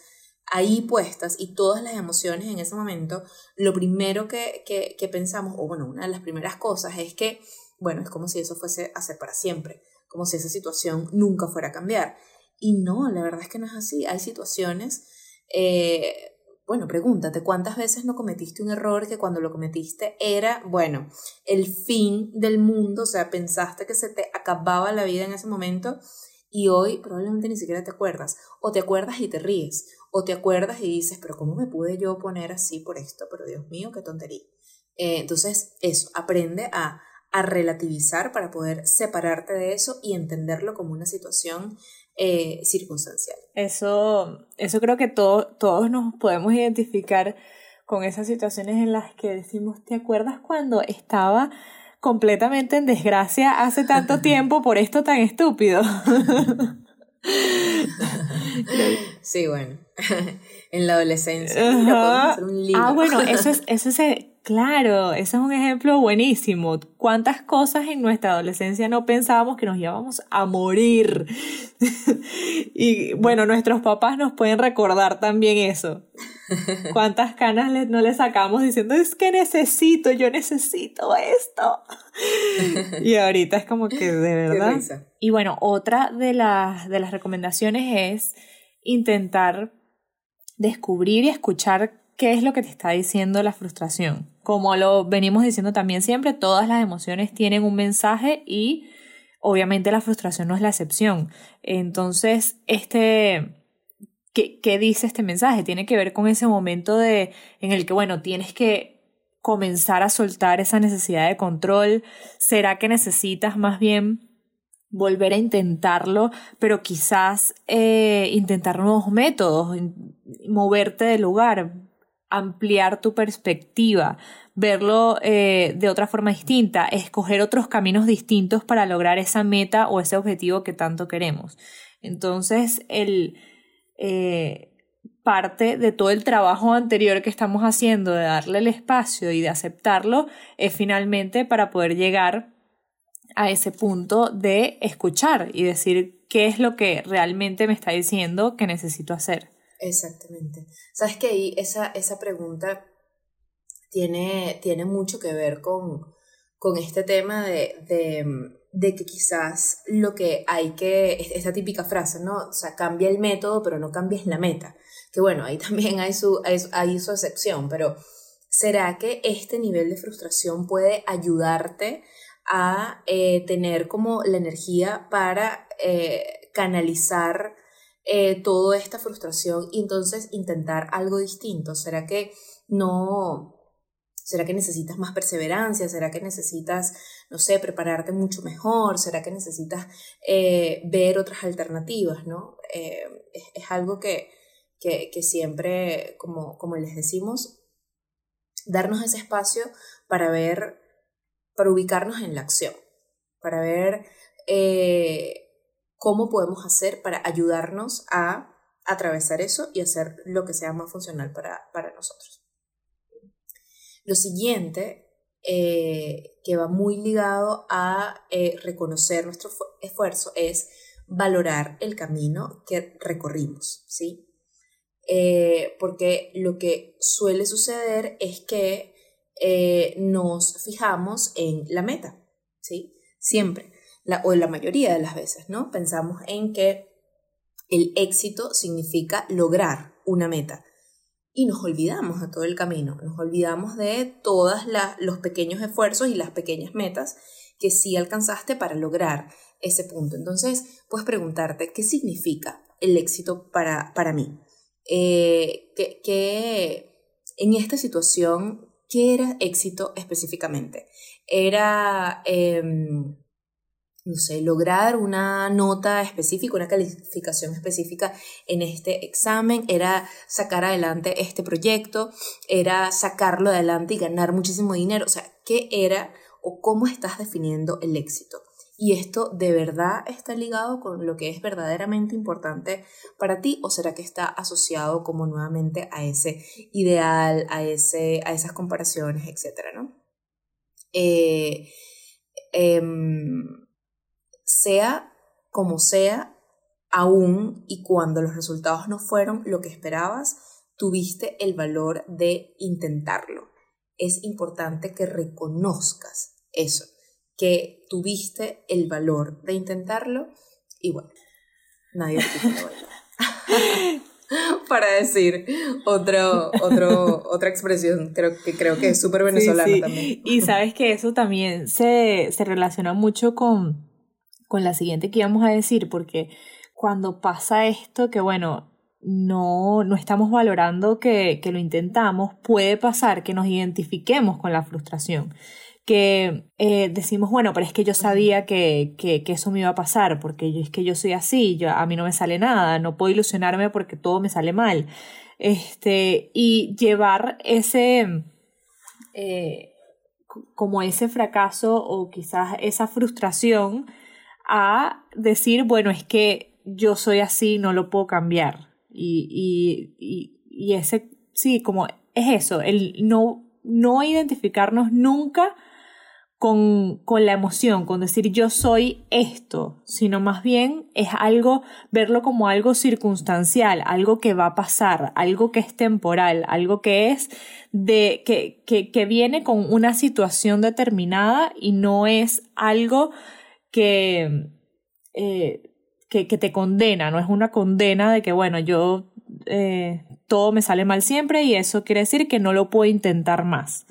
ahí puestas y todas las emociones en ese momento, lo primero que, que, pensamos, o bueno, una de las primeras cosas es que, bueno, es como si eso fuese a ser para siempre como si esa situación nunca fuera a cambiar. Y no, la verdad es que no es así. Hay situaciones, eh, bueno, pregúntate, ¿cuántas veces no cometiste un error que cuando lo cometiste era, bueno, el fin del mundo? O sea, pensaste que se te acababa la vida en ese momento y hoy probablemente ni siquiera te acuerdas. O te acuerdas y te ríes. O te acuerdas y dices, pero ¿cómo me pude yo poner así por esto? Pero Dios mío, qué tontería. Eh, entonces, eso, aprende a a relativizar para poder separarte de eso y entenderlo como una situación eh, circunstancial. Eso, eso creo que todos nos podemos identificar con esas situaciones en las que decimos, ¿te acuerdas cuando estaba completamente en desgracia hace tanto tiempo por esto tan estúpido? sí, bueno, en la adolescencia. Ah, bueno, eso es, eso es Claro, ese es un ejemplo buenísimo. ¿Cuántas cosas en nuestra adolescencia no pensábamos que nos íbamos a morir? y bueno, nuestros papás nos pueden recordar también eso. ¿Cuántas canas no le sacamos diciendo, es que necesito, yo necesito esto? y ahorita es como que de verdad. Y bueno, otra de las, de las recomendaciones es intentar descubrir y escuchar qué es lo que te está diciendo la frustración. Como lo venimos diciendo también siempre, todas las emociones tienen un mensaje y obviamente la frustración no es la excepción. Entonces, este, ¿qué, qué dice este mensaje? Tiene que ver con ese momento de, en el que, bueno, tienes que comenzar a soltar esa necesidad de control. ¿Será que necesitas más bien volver a intentarlo, pero quizás eh, intentar nuevos métodos, moverte de lugar, ampliar tu perspectiva, verlo eh, de otra forma distinta, escoger otros caminos distintos para lograr esa meta o ese objetivo que tanto queremos. Entonces, el eh, parte de todo el trabajo anterior que estamos haciendo de darle el espacio y de aceptarlo es finalmente para poder llegar a ese punto de escuchar y decir qué es lo que realmente me está diciendo que necesito hacer. Exactamente. Sabes que ahí esa, esa pregunta tiene, tiene mucho que ver con, con este tema de, de, de, que quizás lo que hay que, esta típica frase, ¿no? O sea, cambia el método, pero no cambies la meta. Que bueno, ahí también hay su, hay, hay su excepción, pero ¿será que este nivel de frustración puede ayudarte a eh, tener como la energía para eh, canalizar eh, toda esta frustración y entonces intentar algo distinto? ¿Será que no... ¿Será que necesitas más perseverancia? ¿Será que necesitas, no sé, prepararte mucho mejor? ¿Será que necesitas ver otras alternativas? ¿no? es, algo que, que, que siempre, como, como les decimos, darnos ese espacio para ver para ubicarnos en la acción, para ver eh, cómo podemos hacer para ayudarnos a atravesar eso y hacer lo que sea más funcional para, nosotros. Lo siguiente, eh, que va muy ligado a eh, reconocer nuestro esfuerzo, es valorar el camino que recorrimos, ¿sí? porque lo que suele suceder es que eh, nos fijamos en la meta, ¿sí? Siempre, la, o la mayoría de las veces, ¿no? Pensamos en que el éxito significa lograr una meta y nos olvidamos de todo el camino, nos olvidamos de todos los pequeños esfuerzos y las pequeñas metas que sí alcanzaste para lograr ese punto. Entonces, puedes preguntarte, ¿qué significa el éxito para, para mí? Eh, ¿qué, en esta situación ¿Qué era éxito específicamente? Era, em, no sé, lograr una nota específica, una calificación específica en este examen, era sacar adelante este proyecto, era sacarlo adelante y ganar muchísimo dinero. O sea, ¿qué era o cómo estás definiendo el éxito? ¿Y esto de verdad está ligado con lo que es verdaderamente importante para ti o será que está asociado como nuevamente a ese ideal, a, ese, a esas comparaciones, etcétera, ¿no? Eh, em, sea como sea, aún y cuando los resultados no fueron lo que esperabas, tuviste el valor de intentarlo. Es importante que reconozcas eso que tuviste el valor de intentarlo y bueno, nadie te Para decir otro, otro, otra expresión creo que, creo que es súper venezolana también. Y sabes que eso también se, se relaciona mucho con, con la siguiente que íbamos a decir, porque cuando pasa esto, que bueno, no, no estamos valorando que, que lo intentamos, puede pasar que nos identifiquemos con la frustración que eh, decimos, bueno, pero es que yo sabía que, que, que, eso me iba a pasar, porque yo, es que yo soy así, yo, a mí no me sale nada, no puedo ilusionarme porque todo me sale mal. Este, y llevar ese, eh, como ese fracaso o quizás esa frustración a decir, bueno, es que yo soy así, no lo puedo cambiar. Y, y, y, y ese, sí, como es eso, el no, no identificarnos nunca con, con, la emoción, con decir yo soy esto, sino más bien es algo, verlo como algo circunstancial, algo que va a pasar, algo que es temporal, algo que es de, que, que, que viene con una situación determinada y no es algo que, eh, que, que, te condena, no es una condena de que, bueno, yo eh, todo me sale mal siempre y eso quiere decir que no lo puedo intentar más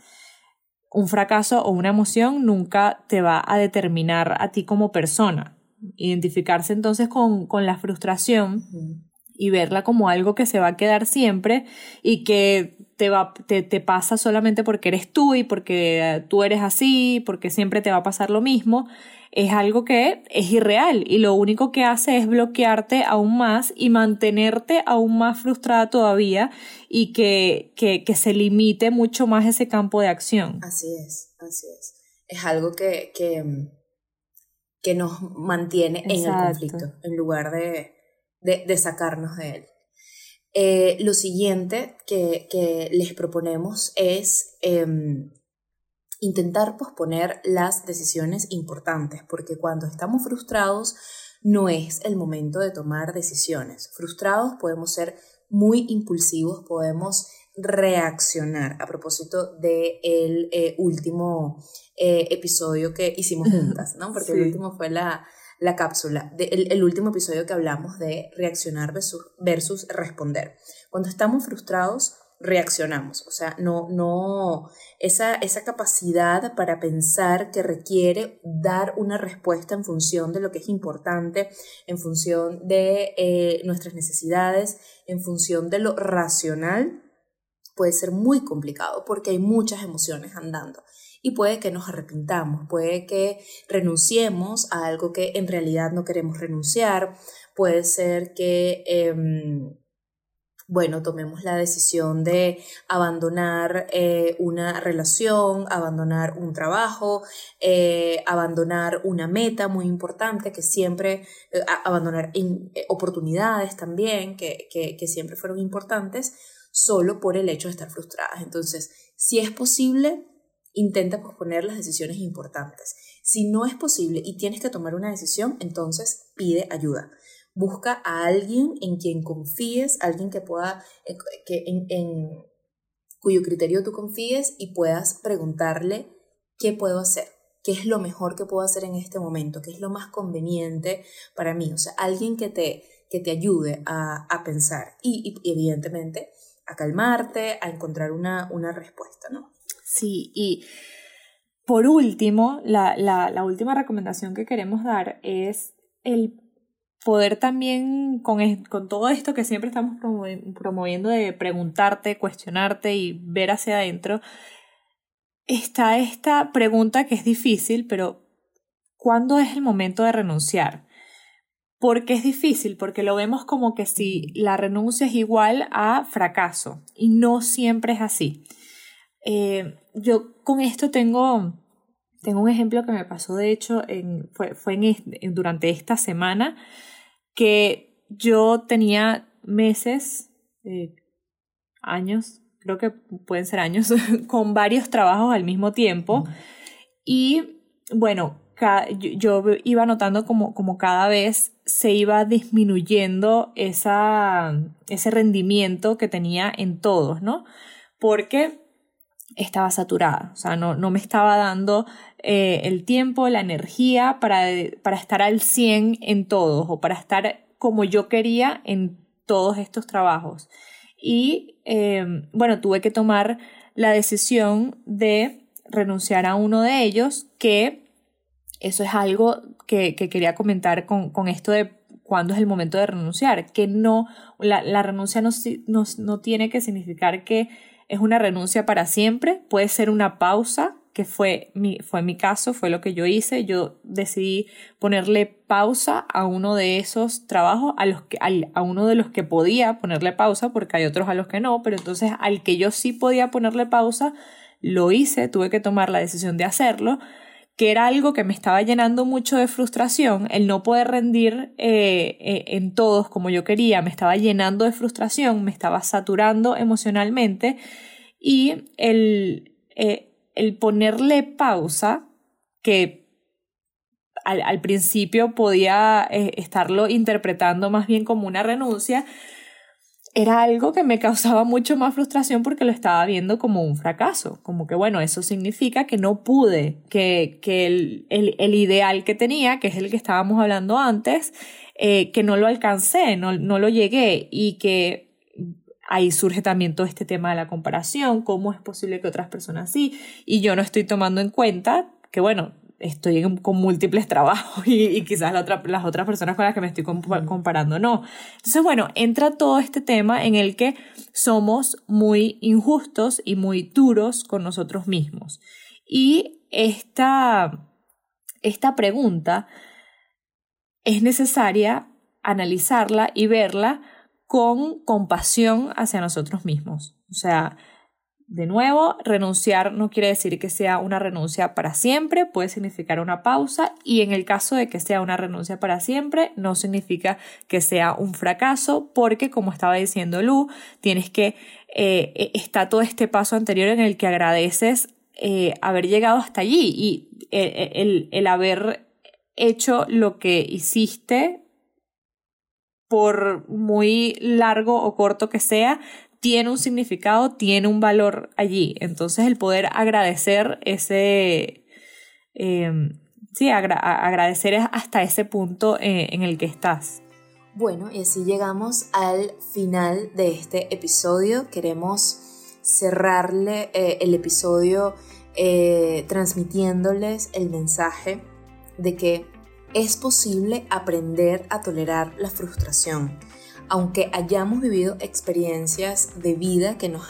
un fracaso o una emoción nunca te va a determinar a ti como persona. Identificarse entonces con, con la frustración y verla como algo que se va a quedar siempre y que te, va, te, te, pasa solamente porque eres tú y porque tú eres así, porque siempre te va a pasar lo mismo, es algo que es irreal y lo único que hace es bloquearte aún más y mantenerte aún más frustrada todavía y que, que, se limite mucho más ese campo de acción. Así es, así es. Es algo que, que, que nos mantiene en el conflicto en lugar de, de, sacarnos de él. Eh, lo siguiente que, que, les proponemos es em, intentar posponer las decisiones importantes, porque cuando estamos frustrados no es el momento de tomar decisiones. Frustrados podemos ser muy impulsivos, podemos reaccionar a propósito del el eh, último eh, episodio que hicimos juntas, ¿no? Porque el último fue la, la cápsula, de, el, último episodio que hablamos de reaccionar versus responder. Cuando estamos frustrados, reaccionamos, o sea, no, no, esa, esa capacidad para pensar que requiere dar una respuesta en función de lo que es importante, en función de eh, nuestras necesidades, en función de lo racional, puede ser muy complicado porque hay muchas emociones andando y puede que nos arrepintamos, puede que renunciemos a algo que en realidad no queremos renunciar, puede ser que... Em, bueno, tomemos la decisión de abandonar eh, una relación, abandonar un trabajo, eh, abandonar una meta muy importante que siempre, eh, abandonar oportunidades también que, que, siempre fueron importantes, solo por el hecho de estar frustradas. Entonces, si es posible, intenta posponer las decisiones importantes. Si no es posible y tienes que tomar una decisión, entonces pide ayuda. Busca a alguien en quien confíes, alguien que pueda, eh, que en, cuyo criterio tú confíes y puedas preguntarle qué puedo hacer, qué es lo mejor que puedo hacer en este momento, qué es lo más conveniente para mí. O sea, alguien que te, que te ayude a, pensar y, evidentemente a calmarte, a encontrar una, una respuesta, ¿no? Sí, y por último, la, la última recomendación que queremos dar es el poder también con, con todo esto que siempre estamos promoviendo de preguntarte, cuestionarte y ver hacia adentro, está esta pregunta que es difícil, pero ¿cuándo es el momento de renunciar? ¿Por qué es difícil? Porque lo vemos como que si la renuncia es igual a fracaso y no siempre es así. Eh, yo con esto tengo, tengo un ejemplo que me pasó, de hecho, en, fue, fue en, durante esta semana que yo tenía meses, eh, años, creo que pueden ser años, con varios trabajos al mismo tiempo. Y bueno, yo, iba notando como, como cada vez se iba disminuyendo esa, ese rendimiento que tenía en todos, ¿no? Porque estaba saturada, o sea, no, no me estaba dando eh, el tiempo, la energía para, para estar al 100 en todos o para estar como yo quería en todos estos trabajos. Y em, bueno, tuve que tomar la decisión de renunciar a uno de ellos, que eso es algo que, quería comentar con, con, esto de cuándo es el momento de renunciar, que no, la, la renuncia no, no, no tiene que significar que es una renuncia para siempre, puede ser una pausa, que fue mi, fue mi caso, fue lo que yo hice. Yo decidí ponerle pausa a uno de esos trabajos, a, los que, a uno de los que podía ponerle pausa, porque hay otros a los que no, pero entonces al que yo sí podía ponerle pausa, lo hice, tuve que tomar la decisión de hacerlo que era algo que me estaba llenando mucho de frustración, el no poder rendir eh, eh, en todos como yo quería, me estaba llenando de frustración, me estaba saturando emocionalmente y el, eh, el ponerle pausa, que al, al principio podía estarlo interpretando más bien como una renuncia, era algo que me causaba mucho más frustración porque lo estaba viendo como un fracaso, como que bueno, eso significa que no pude, que, que el, el, el ideal que tenía, que es el que estábamos hablando antes, eh, que no lo alcancé, no, no lo llegué y que ahí surge también todo este tema de la comparación, cómo es posible que otras personas sí, y yo no estoy tomando en cuenta que bueno, estoy con múltiples trabajos y, quizás las otras personas con las que me estoy comparando no. Entonces, bueno, entra todo este tema en el que somos muy injustos y muy duros con nosotros mismos. Y esta, esta pregunta es necesaria analizarla y verla con compasión hacia nosotros mismos. O sea, de nuevo, renunciar no quiere decir que sea una renuncia para siempre, puede significar una pausa y en el caso de que sea una renuncia para siempre, no significa que sea un fracaso porque, como estaba diciendo Lu, tienes que, eh, e, está todo este paso anterior en el que agradeces eh, haber llegado hasta allí y eh, el, el haber hecho lo que hiciste por muy largo o corto que sea, tiene un significado, tiene un valor allí. Entonces el poder agradecer ese, em, sí, agradecer hasta ese punto eh, en el que estás. Bueno, y así llegamos al final de este episodio. Queremos cerrarle eh, el episodio eh, transmitiéndoles el mensaje de que es posible aprender a tolerar la frustración aunque hayamos vivido experiencias de vida que nos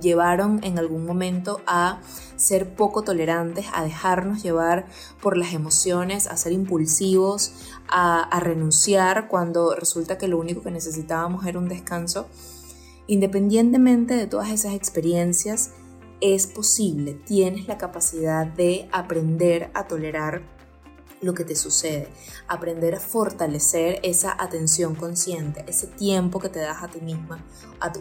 llevaron en algún momento a ser poco tolerantes, a dejarnos llevar por las emociones, a ser impulsivos, a, a renunciar cuando resulta que lo único que necesitábamos era un descanso, independientemente de todas esas experiencias, es posible, tienes la capacidad de aprender a tolerar lo que te sucede, aprender a fortalecer esa atención consciente, ese tiempo que te das a ti misma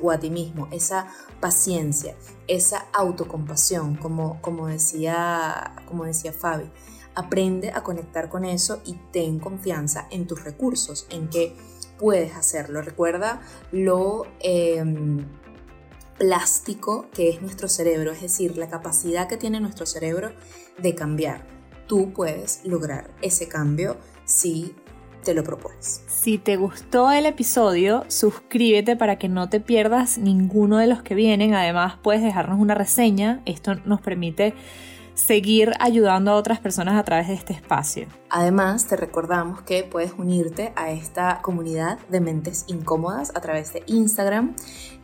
o a ti mismo, esa paciencia, esa autocompasión, como, como, decía, como decía Fabi. Aprende a conectar con eso y ten confianza en tus recursos, en que puedes hacerlo. Recuerda lo em, plástico que es nuestro cerebro, es decir, la capacidad que tiene nuestro cerebro de cambiar tú puedes lograr ese cambio si te lo propones. Si te gustó el episodio, suscríbete para que no te pierdas ninguno de los que vienen. Además, puedes dejarnos una reseña. Esto nos permite seguir ayudando a otras personas a través de este espacio. Además, te recordamos que puedes unirte a esta comunidad de mentes incómodas a través de Instagram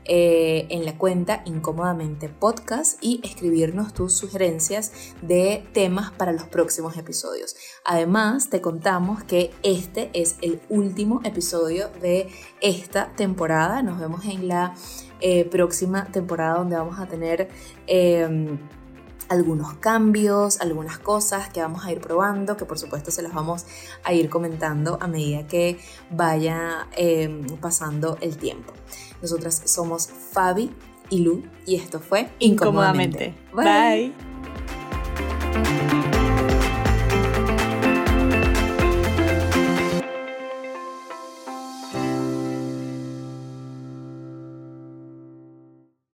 eh, en la cuenta Incómodamente Podcast y escribirnos tus sugerencias de temas para los próximos episodios. Además, te contamos que este es el último episodio de esta temporada. Nos vemos en la eh, próxima temporada donde vamos a tener... Em, algunos cambios, algunas cosas que vamos a ir probando, que por supuesto se las vamos a ir comentando a medida que vaya em, pasando el tiempo. Nosotras somos Fabi y Lu y esto fue Incómodamente. Bye.